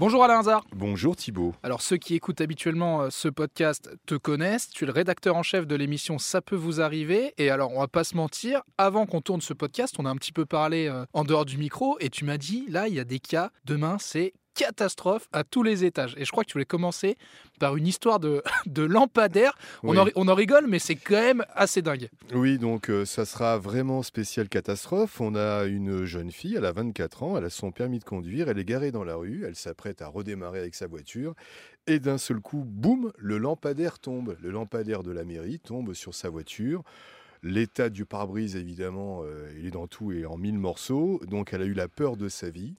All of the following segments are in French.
Bonjour Alain Hazard. Bonjour Thibault. Alors ceux qui écoutent habituellement euh, ce podcast te connaissent, tu es le rédacteur en chef de l'émission Ça peut vous arriver et alors on va pas se mentir, avant qu'on tourne ce podcast, on a un petit peu parlé euh, en dehors du micro et tu m'as dit là il y a des cas, demain c'est catastrophe à tous les étages. Et je crois que tu voulais commencer par une histoire de, de lampadaire. On, en, on en rigole, mais c'est quand même assez dingue. Oui, donc euh, ça sera vraiment spécial catastrophe. On a une jeune fille, elle a 24 ans, elle a son permis de conduire, elle est garée dans la rue, elle s'apprête à redémarrer avec sa voiture. Et d'un seul coup, boum, le lampadaire tombe. Le lampadaire de la mairie tombe sur sa voiture. L'état du pare-brise, évidemment, euh, il est dans tout et en mille morceaux. Donc elle a eu la peur de sa vie.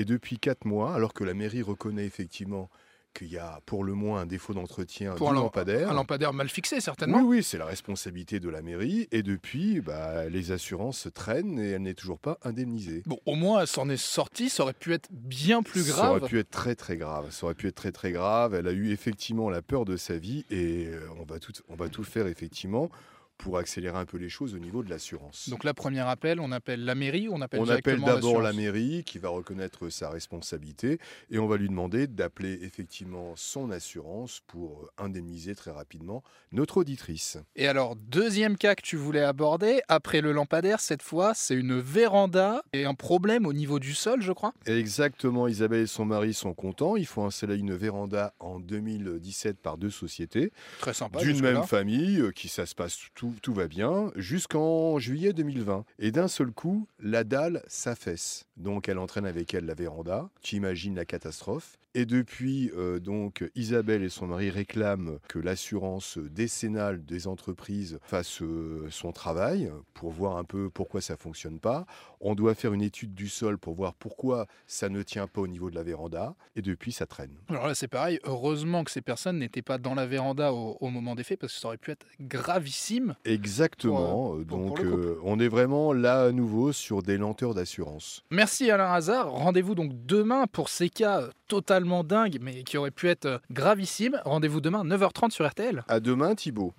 Et depuis quatre mois, alors que la mairie reconnaît effectivement qu'il y a pour le moins un défaut d'entretien Pour du un lam- lampadaire. Un lampadaire mal fixé certainement. Oui, oui, c'est la responsabilité de la mairie. Et depuis, bah, les assurances traînent et elle n'est toujours pas indemnisée. Bon, au moins, elle s'en est sortie, ça aurait pu être bien plus Ça grave. aurait pu être très très grave. Ça aurait pu être très très grave. Elle a eu effectivement la peur de sa vie et euh, on va tout, on va tout faire effectivement pour accélérer un peu les choses au niveau de l'assurance. Donc là, premier appel, on appelle la mairie on appelle On appelle d'abord la mairie qui va reconnaître sa responsabilité et on va lui demander d'appeler effectivement son assurance pour indemniser très rapidement notre auditrice. Et alors, deuxième cas que tu voulais aborder, après le lampadaire, cette fois, c'est une véranda et un problème au niveau du sol, je crois. Exactement, Isabelle et son mari sont contents. Il faut installer une véranda en 2017 par deux sociétés, Très sympa. d'une même famille, euh, qui ça se passe, tout, tout va bien, jusqu'en juillet 2020. Et d'un seul coup, la dalle s'affaisse. Donc elle entraîne avec elle la véranda. Tu imagines la catastrophe. Et depuis, euh, donc, Isabelle et son mari réclament que l'assurance décennale des entreprises fasse euh, son travail pour voir un peu pourquoi ça fonctionne pas. On doit faire une étude du sol pour voir pourquoi ça ne tient pas au niveau de la véranda. Et depuis, ça traîne. Alors là, c'est pareil. Heureusement que ces personnes n'étaient pas dans la véranda au, au moment des faits, parce que ça aurait pu être gravissime. Exactement. Euh, pour- pour Donc, euh, on est vraiment là à nouveau sur des lenteurs d'assurance. Merci Alain Hazard. Rendez-vous donc demain pour ces cas euh, totalement dingues, mais qui auraient pu être gravissimes. Rendez-vous demain, 9h30 sur RTL. À demain, Thibaut.